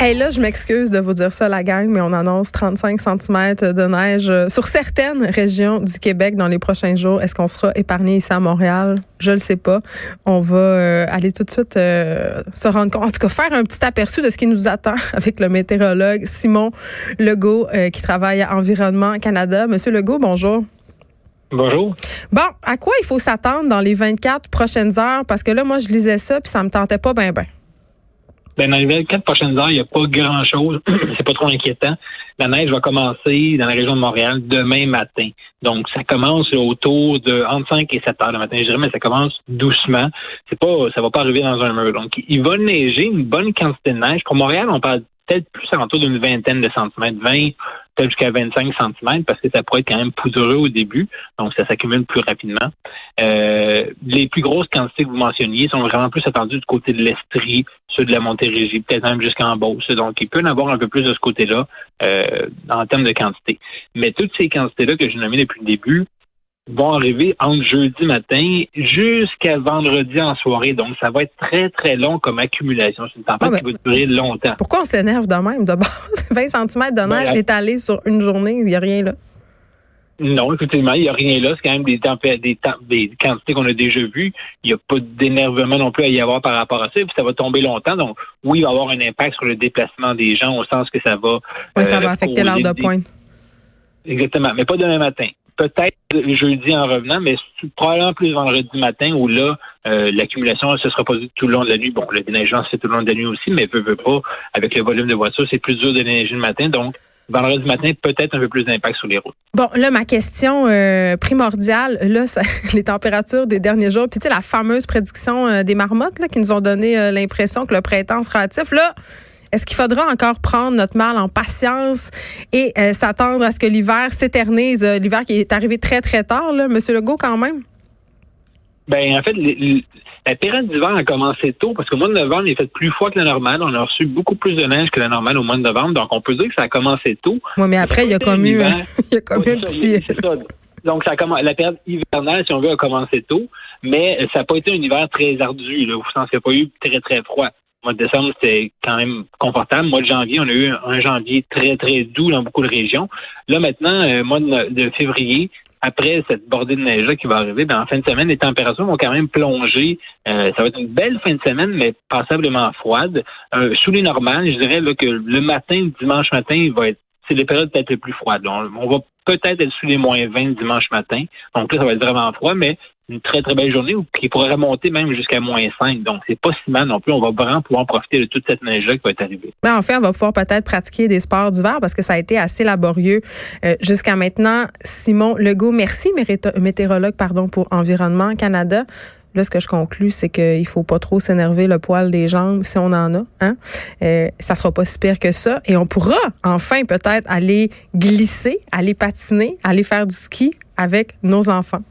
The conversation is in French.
Hey, là, je m'excuse de vous dire ça, la gang, mais on annonce 35 cm de neige euh, sur certaines régions du Québec dans les prochains jours. Est-ce qu'on sera épargné ici à Montréal? Je le sais pas. On va euh, aller tout de suite euh, se rendre compte, en tout cas, faire un petit aperçu de ce qui nous attend avec le météorologue Simon Legault, qui travaille à Environnement Canada. Monsieur Legault, bonjour. Bonjour. Bon, à quoi il faut s'attendre dans les 24 prochaines heures? Parce que là, moi, je lisais ça, puis ça me tentait pas ben ben. Ben, dans les 24 prochaines heures, il n'y a pas grand-chose. c'est pas trop inquiétant. La neige va commencer dans la région de Montréal demain matin. Donc, ça commence autour de entre 5 et 7 heures le matin, je dirais, mais ça commence doucement. C'est pas, ça va pas arriver dans un mur. Donc, il va neiger une bonne quantité de neige. Pour Montréal, on parle peut-être plus alentour d'une vingtaine de centimètres, 20, peut-être jusqu'à 25 centimètres, parce que ça pourrait être quand même poudreux au début, donc ça s'accumule plus rapidement. Euh, les plus grosses quantités que vous mentionniez sont vraiment plus attendues du côté de l'Estrie, ceux de la Montérégie, peut-être même jusqu'en Beauce. Donc, il peut y en avoir un peu plus de ce côté-là euh, en termes de quantité. Mais toutes ces quantités-là que j'ai nommées depuis le début, vont arriver entre jeudi matin jusqu'à vendredi en soirée. Donc, ça va être très, très long comme accumulation. C'est une tempête ah, qui va durer longtemps. Pourquoi on s'énerve de même de base? 20 cm de neige étalée sur une journée, il n'y a rien là. Non, effectivement, il n'y a rien là. C'est quand même des, des, des quantités qu'on a déjà vues. Il n'y a pas d'énervement non plus à y avoir par rapport à ça. Puis ça va tomber longtemps. Donc, oui, il va y avoir un impact sur le déplacement des gens au sens que ça va. Oui, ça va euh, affecter l'heure de pointe. Exactement, mais pas demain matin peut-être jeudi en revenant, mais probablement plus vendredi matin où là, euh, l'accumulation se sera posée tout le long de la nuit. Bon, le déneigement, c'est tout le long de la nuit aussi, mais veut, veut pas, avec le volume de voitures, c'est plus dur de déneiger le matin. Donc, vendredi matin, peut-être un peu plus d'impact sur les routes. Bon, là, ma question euh, primordiale, là, les températures des derniers jours, puis tu sais, la fameuse prédiction euh, des marmottes là, qui nous ont donné l'impression que le printemps sera hâtif, là, est-ce qu'il faudra encore prendre notre mal en patience et euh, s'attendre à ce que l'hiver s'éternise, euh, l'hiver qui est arrivé très, très tard, là, M. Legault, quand même? Ben, en fait, la période d'hiver a commencé tôt parce qu'au mois de novembre, il est fait plus froid que la normale. On a reçu beaucoup plus de neige que la normale au mois de novembre. Donc, on peut dire que ça a commencé tôt. Oui, mais après, il y a comme eu, il y a comme un petit... Donc, ça a la période hivernale, si on veut, a commencé tôt, mais ça n'a pas été un hiver très ardu. Là, n'y a pas eu très, très froid mois de décembre, c'était quand même confortable. Mois de janvier, on a eu un janvier très, très doux dans beaucoup de régions. Là, maintenant, euh, mois de, février, après cette bordée de neige-là qui va arriver, ben, en fin de semaine, les températures vont quand même plonger. Euh, ça va être une belle fin de semaine, mais passablement froide. Euh, sous les normales, je dirais là, que le matin, dimanche matin, il va être c'est les périodes peut-être plus froides. On, on va peut-être être sous les moins 20 dimanche matin. Donc là, ça va être vraiment froid, mais une très, très belle journée qui pourrait remonter même jusqu'à moins 5. Donc, c'est pas si mal non plus. On va vraiment pouvoir profiter de toute cette neige-là qui va être arrivée. Mais en fait, on va pouvoir peut-être pratiquer des sports d'hiver parce que ça a été assez laborieux euh, jusqu'à maintenant. Simon Legault, merci, météorologue, pardon, pour Environnement Canada. Là, ce que je conclus, c'est qu'il faut pas trop s'énerver le poil des jambes si on en a. Hein? Euh, ça sera pas si pire que ça. Et on pourra enfin peut-être aller glisser, aller patiner, aller faire du ski avec nos enfants.